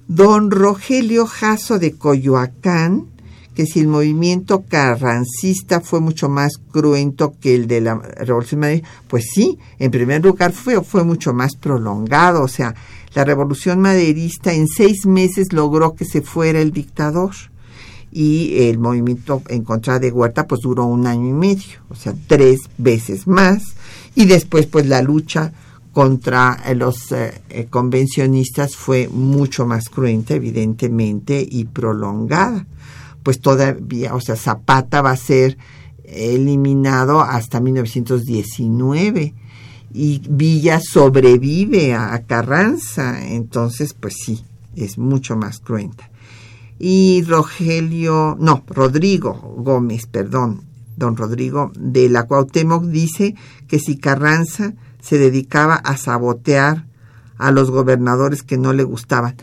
Don Rogelio Jasso de Coyoacán que si el movimiento carrancista fue mucho más cruento que el de la Revolución Madrid, pues sí, en primer lugar fue, fue mucho más prolongado, o sea, la Revolución Maderista en seis meses logró que se fuera el dictador y el movimiento en contra de Huerta pues duró un año y medio, o sea, tres veces más, y después pues la lucha contra los eh, eh, convencionistas fue mucho más cruenta, evidentemente, y prolongada pues todavía, o sea, Zapata va a ser eliminado hasta 1919 y Villa sobrevive a Carranza, entonces pues sí, es mucho más cruenta. Y Rogelio, no, Rodrigo Gómez, perdón, don Rodrigo de la Cuauhtémoc dice que si Carranza se dedicaba a sabotear a los gobernadores que no le gustaban.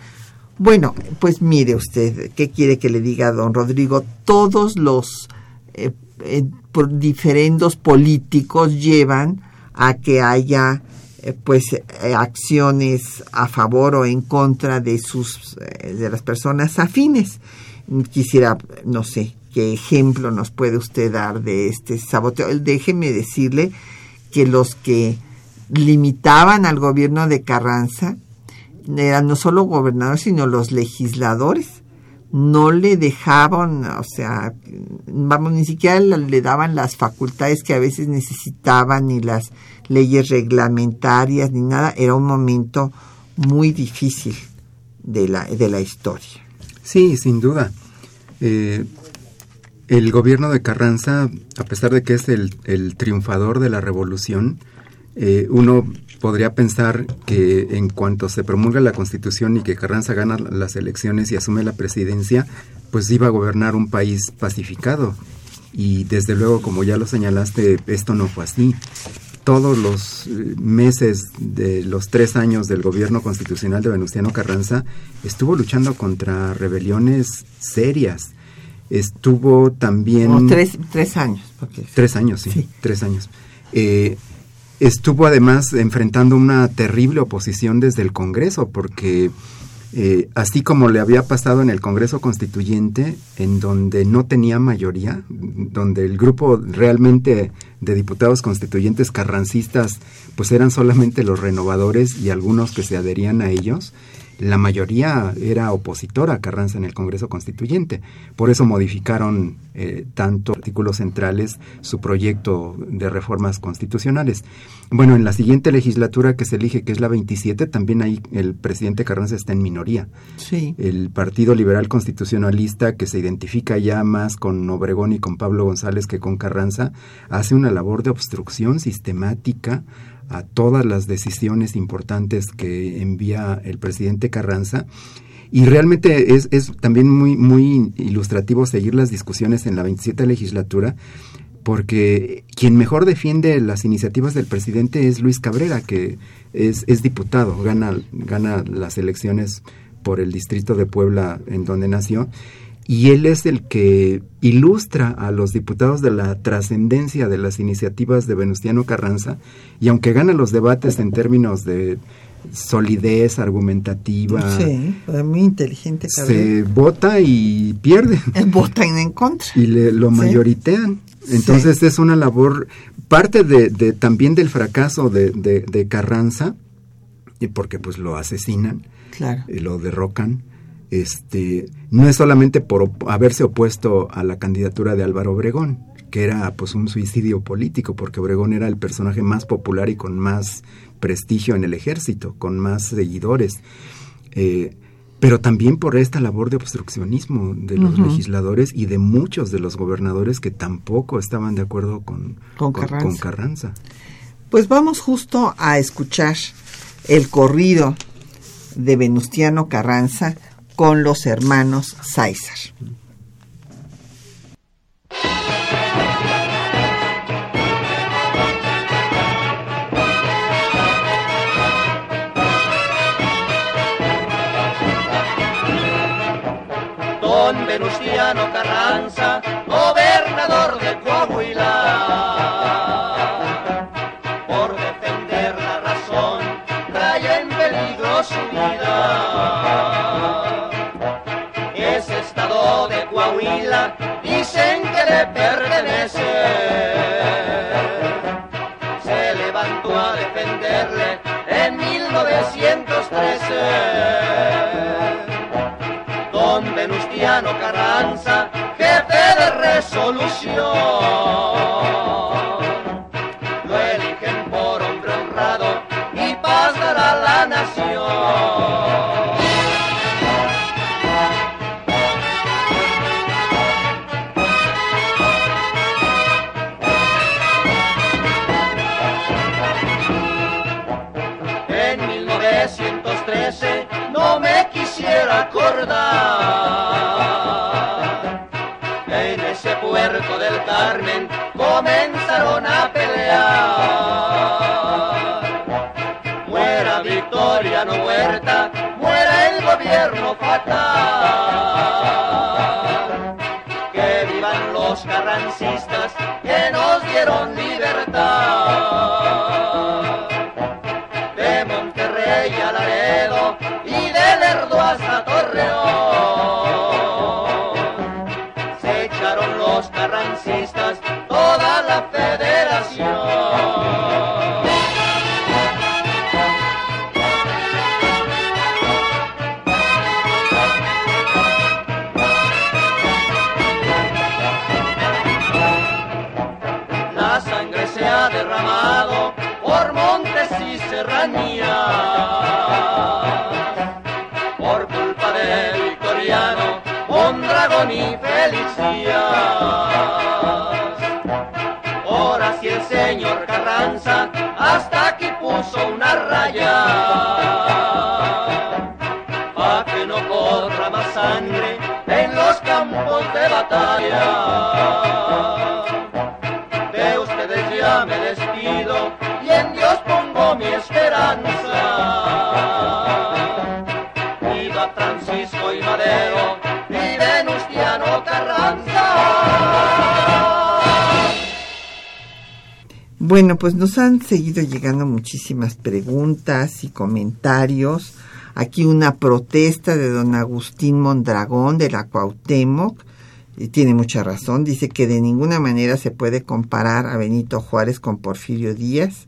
Bueno, pues mire usted, ¿qué quiere que le diga don Rodrigo? Todos los eh, eh, diferendos políticos llevan a que haya eh, pues acciones a favor o en contra de sus de las personas afines. Quisiera, no sé, qué ejemplo nos puede usted dar de este saboteo. Déjeme decirle que los que limitaban al gobierno de Carranza eran no solo gobernadores, sino los legisladores. No le dejaban, o sea, vamos, ni siquiera le daban las facultades que a veces necesitaban, ni las leyes reglamentarias, ni nada. Era un momento muy difícil de la, de la historia. Sí, sin duda. Eh, el gobierno de Carranza, a pesar de que es el, el triunfador de la revolución, eh, uno podría pensar que en cuanto se promulga la constitución y que Carranza gana las elecciones y asume la presidencia, pues iba a gobernar un país pacificado. Y desde luego, como ya lo señalaste, esto no fue así. Todos los eh, meses de los tres años del gobierno constitucional de Venustiano Carranza estuvo luchando contra rebeliones serias Estuvo también... tres, tres años. Tres años, sí, tres años. Eh, estuvo además enfrentando una terrible oposición desde el Congreso, porque eh, así como le había pasado en el Congreso Constituyente, en donde no tenía mayoría, donde el grupo realmente de diputados constituyentes carrancistas, pues eran solamente los renovadores y algunos que se adherían a ellos, la mayoría era opositora a Carranza en el Congreso Constituyente. Por eso modificaron eh, tanto artículos centrales su proyecto de reformas constitucionales. Bueno, en la siguiente legislatura que se elige, que es la 27, también ahí el presidente Carranza está en minoría. Sí. El Partido Liberal Constitucionalista, que se identifica ya más con Obregón y con Pablo González que con Carranza, hace una labor de obstrucción sistemática a todas las decisiones importantes que envía el presidente Carranza. Y realmente es, es también muy, muy ilustrativo seguir las discusiones en la 27 legislatura, porque quien mejor defiende las iniciativas del presidente es Luis Cabrera, que es, es diputado, gana, gana las elecciones por el distrito de Puebla en donde nació y él es el que ilustra a los diputados de la trascendencia de las iniciativas de Venustiano Carranza y aunque gana los debates en términos de solidez argumentativa. Sí, muy inteligente. Se vota y pierde. Vota en contra. Y le, lo mayoritean. Entonces es una labor, parte de, de también del fracaso de, de, Carranza, y porque pues lo asesinan, claro. y lo derrocan, este, no es solamente por haberse opuesto a la candidatura de Álvaro Obregón, que era pues un suicidio político, porque Obregón era el personaje más popular y con más prestigio en el ejército, con más seguidores. Eh, pero también por esta labor de obstruccionismo de los legisladores y de muchos de los gobernadores que tampoco estaban de acuerdo con, con, Carranza. con Carranza. Pues vamos justo a escuchar el corrido de Venustiano Carranza con los hermanos César. Don Venustiano Carranza, gobernador de Coahuila. 1913. Don Venustiano Carranza, jefe de resolución. En ese puerto del Carmen comenzaron a pelear. Muera Victoriano Huerta, muera el gobierno fatal. Que vivan los carrancistas que nos dieron libertad. derramado por montes y serranías. Por culpa del victoriano, un dragón y Bueno, pues nos han seguido llegando muchísimas preguntas y comentarios. Aquí una protesta de don Agustín Mondragón de la Cuauhtémoc. Y tiene mucha razón. Dice que de ninguna manera se puede comparar a Benito Juárez con Porfirio Díaz.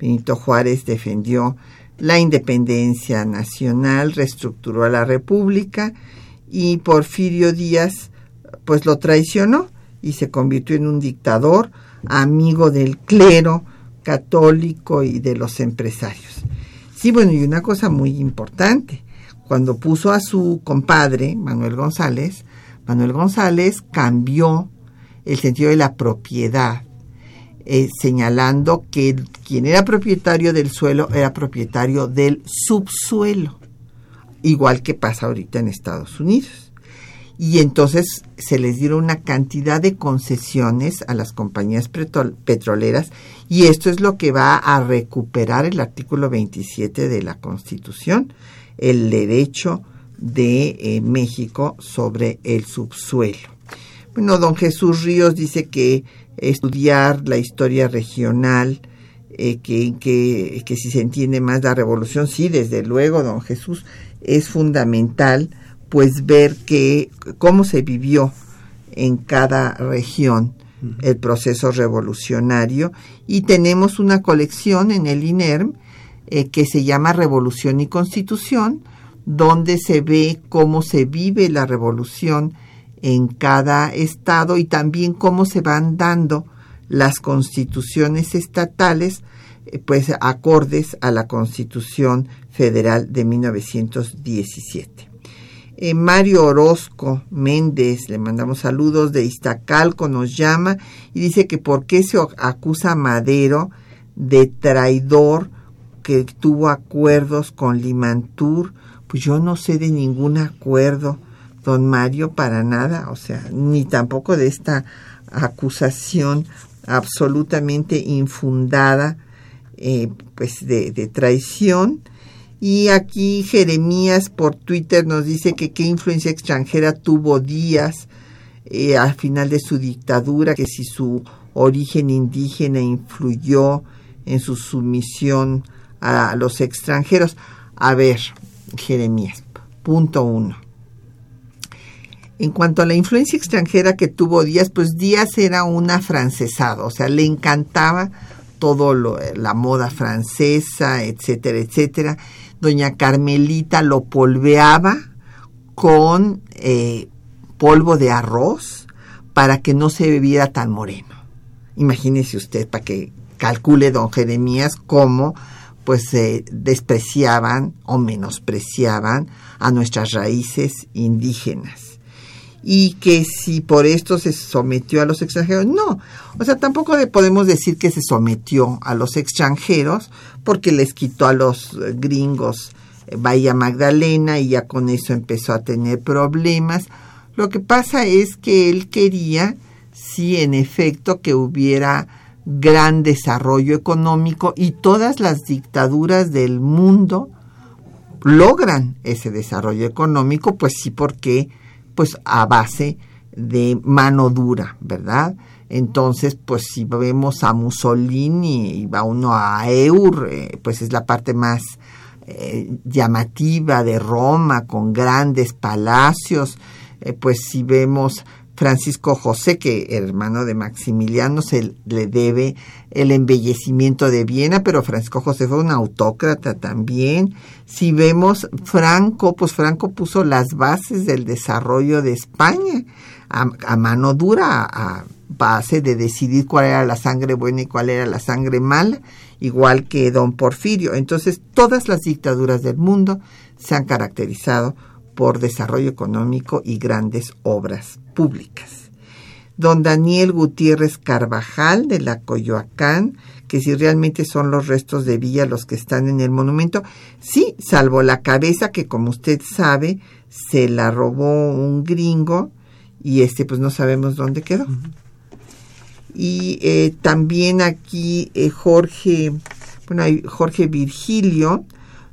Benito Juárez defendió la independencia nacional, reestructuró a la República y Porfirio Díaz pues lo traicionó y se convirtió en un dictador, amigo del clero católico y de los empresarios. Sí, bueno, y una cosa muy importante, cuando puso a su compadre, Manuel González, Manuel González cambió el sentido de la propiedad, eh, señalando que quien era propietario del suelo era propietario del subsuelo, igual que pasa ahorita en Estados Unidos. Y entonces se les dieron una cantidad de concesiones a las compañías petroleras y esto es lo que va a recuperar el artículo 27 de la Constitución, el derecho de eh, México sobre el subsuelo. Bueno, don Jesús Ríos dice que estudiar la historia regional, eh, que, que, que si se entiende más la revolución, sí, desde luego, don Jesús, es fundamental pues ver que cómo se vivió en cada región el proceso revolucionario y tenemos una colección en el INERM eh, que se llama Revolución y Constitución, donde se ve cómo se vive la revolución en cada estado y también cómo se van dando las constituciones estatales, eh, pues acordes a la Constitución Federal de 1917. Eh, Mario Orozco Méndez, le mandamos saludos de Iztacalco, nos llama y dice que por qué se acusa a Madero de traidor que tuvo acuerdos con Limantur. Pues yo no sé de ningún acuerdo, don Mario, para nada, o sea, ni tampoco de esta acusación absolutamente infundada, eh, pues de, de traición y aquí Jeremías por Twitter nos dice que qué influencia extranjera tuvo Díaz eh, al final de su dictadura, que si su origen indígena influyó en su sumisión a los extranjeros. A ver, Jeremías, punto uno. En cuanto a la influencia extranjera que tuvo Díaz, pues Díaz era un afrancesado, o sea, le encantaba todo lo, la moda francesa, etcétera, etcétera doña Carmelita lo polveaba con eh, polvo de arroz para que no se bebiera tan moreno. Imagínese usted, para que calcule don Jeremías cómo pues se despreciaban o menospreciaban a nuestras raíces indígenas y que si por esto se sometió a los extranjeros, no. O sea, tampoco podemos decir que se sometió a los extranjeros porque les quitó a los gringos eh, Bahía Magdalena y ya con eso empezó a tener problemas. Lo que pasa es que él quería, sí, en efecto, que hubiera gran desarrollo económico y todas las dictaduras del mundo logran ese desarrollo económico, pues sí, porque pues a base de mano dura, ¿verdad? Entonces, pues si vemos a Mussolini y va uno a Eur, eh, pues es la parte más eh, llamativa de Roma, con grandes palacios, eh, pues si vemos Francisco José, que hermano de Maximiliano, se le debe el embellecimiento de Viena, pero Francisco José fue un autócrata también. Si vemos Franco, pues Franco puso las bases del desarrollo de España a, mano dura, a base de decidir cuál era la sangre buena y cuál era la sangre mala. igual que don Porfirio. Entonces, todas las dictaduras del mundo se han caracterizado por desarrollo económico y grandes obras públicas. Don Daniel Gutiérrez Carvajal de la Coyoacán, que si realmente son los restos de Villa los que están en el monumento, sí, salvo la cabeza que como usted sabe se la robó un gringo y este pues no sabemos dónde quedó. Y eh, también aquí eh, Jorge, bueno, Jorge Virgilio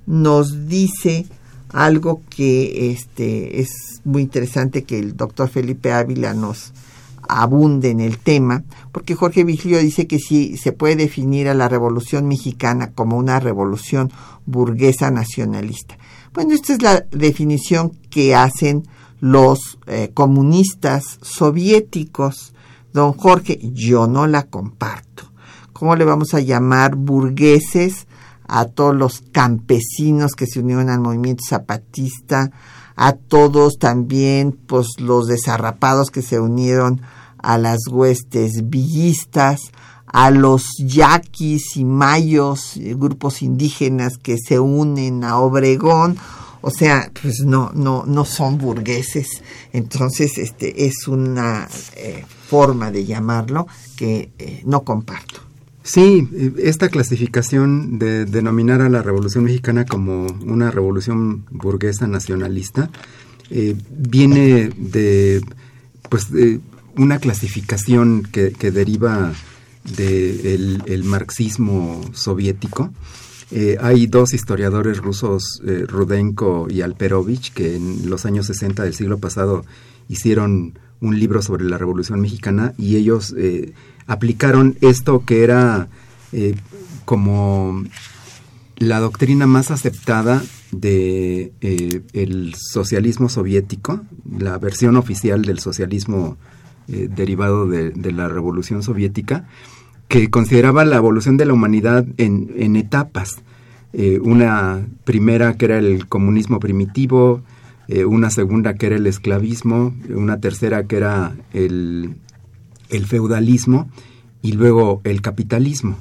nos dice algo que este es muy interesante que el doctor Felipe Ávila nos abunde en el tema, porque Jorge Vigilio dice que sí se puede definir a la Revolución Mexicana como una revolución burguesa nacionalista. Bueno, esta es la definición que hacen los eh, comunistas soviéticos. Don Jorge, yo no la comparto. ¿Cómo le vamos a llamar burgueses a todos los campesinos que se unieron al movimiento zapatista, a todos también pues los desarrapados que se unieron a las huestes villistas, a los yaquis y mayos, eh, grupos indígenas que se unen a Obregón, o sea, pues no, no, no son burgueses. Entonces, este es una eh, forma de llamarlo que eh, no comparto. Sí, esta clasificación de denominar a la Revolución Mexicana como una revolución burguesa nacionalista viene de, pues, de una clasificación que, deriva del el marxismo soviético. Eh, hay dos historiadores rusos, eh, Rudenko y Alperovich, que en los años 60 del siglo pasado hicieron un libro sobre la Revolución Mexicana y ellos eh, aplicaron esto que era como la doctrina más aceptada de el socialismo soviético, la versión oficial del socialismo eh, derivado de, la Revolución Soviética, que consideraba la evolución de la humanidad en, etapas. Eh, una primera que era el comunismo primitivo, eh, una segunda que era el esclavismo, una tercera que era el, el feudalismo y luego el capitalismo.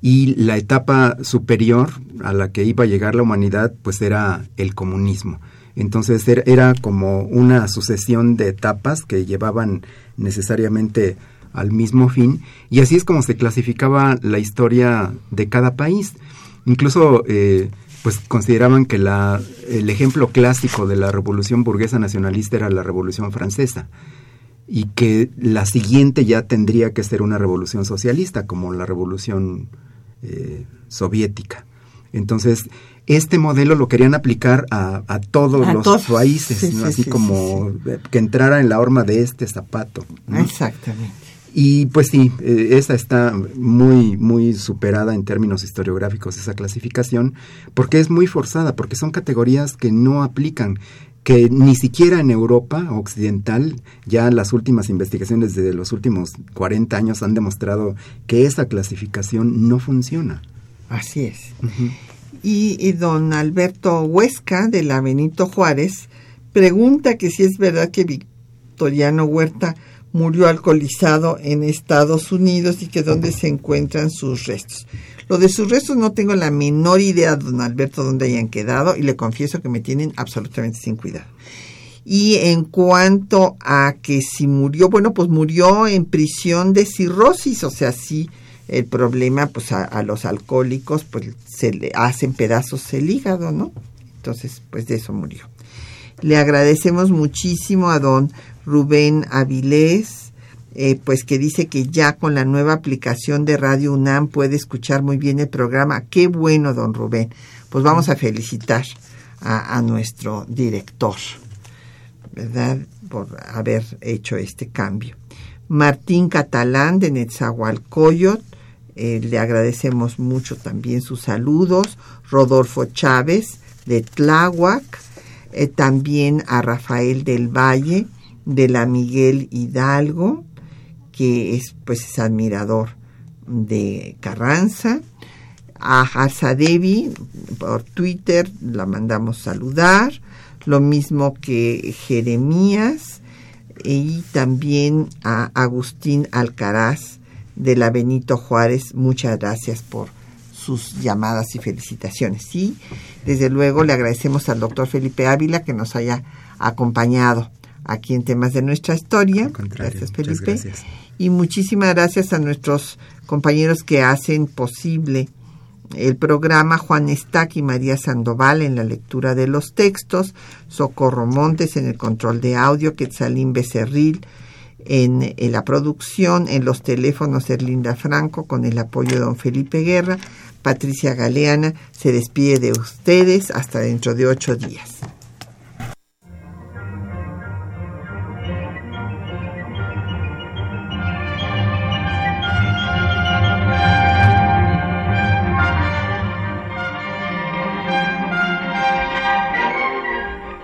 Y la etapa superior a la que iba a llegar la humanidad pues era el comunismo. Entonces era como una sucesión de etapas que llevaban necesariamente al mismo fin y así es como se clasificaba la historia de cada país. Incluso eh, pues consideraban que la, el ejemplo clásico de la revolución burguesa nacionalista era la revolución francesa y que la siguiente ya tendría que ser una revolución socialista como la revolución eh, soviética. Entonces, este modelo lo querían aplicar a, todos los países, así como que entrara en la horma de este zapato. Exactamente. Y pues sí, eh, esa está muy, muy superada en términos historiográficos, esa clasificación, porque es muy forzada, porque son categorías que no aplican, que ni siquiera en Europa occidental, ya las últimas investigaciones de los últimos 40 años han demostrado que esa clasificación no funciona. Así es. y, don Alberto Huesca, de la Benito Juárez, pregunta que si es verdad que Victoriano Huerta murió alcoholizado en Estados Unidos y que dónde se encuentran sus restos. Lo de sus restos no tengo la menor idea, don Alberto, dónde hayan quedado y le confieso que me tienen absolutamente sin cuidado. Y en cuanto a que si murió, bueno, pues murió en prisión de cirrosis, o sea, sí el problema pues a, los alcohólicos pues se le hacen pedazos el hígado, ¿no? Entonces pues de eso murió. Le agradecemos muchísimo a don Rubén Avilés, eh, pues que dice que ya con la nueva aplicación de Radio UNAM puede escuchar muy bien el programa. Qué bueno, don Rubén. Pues vamos a felicitar a, nuestro director, ¿verdad? Por haber hecho este cambio. Martín Catalán de Netzahualcoyot eh, le agradecemos mucho también sus saludos. Rodolfo Chávez de Tláhuac, eh, también a Rafael del Valle de la Miguel Hidalgo, que es pues es admirador de Carranza. A Devi por Twitter la mandamos saludar, lo mismo que Jeremías y también a Agustín Alcaraz de la Benito Juárez. Muchas gracias por sus llamadas y felicitaciones. Y desde luego le agradecemos al doctor Felipe Ávila que nos haya acompañado aquí en temas de nuestra historia. gracias Felipe. Y muchísimas gracias a nuestros compañeros que hacen posible el programa Juan Estac y María Sandoval en la lectura de los textos, Socorro Montes en el control de audio, Quetzalín Becerril en, en, la producción, en los teléfonos Erlinda Franco con el apoyo de don Felipe Guerra. Patricia Galeana se despide de ustedes hasta dentro de ocho días.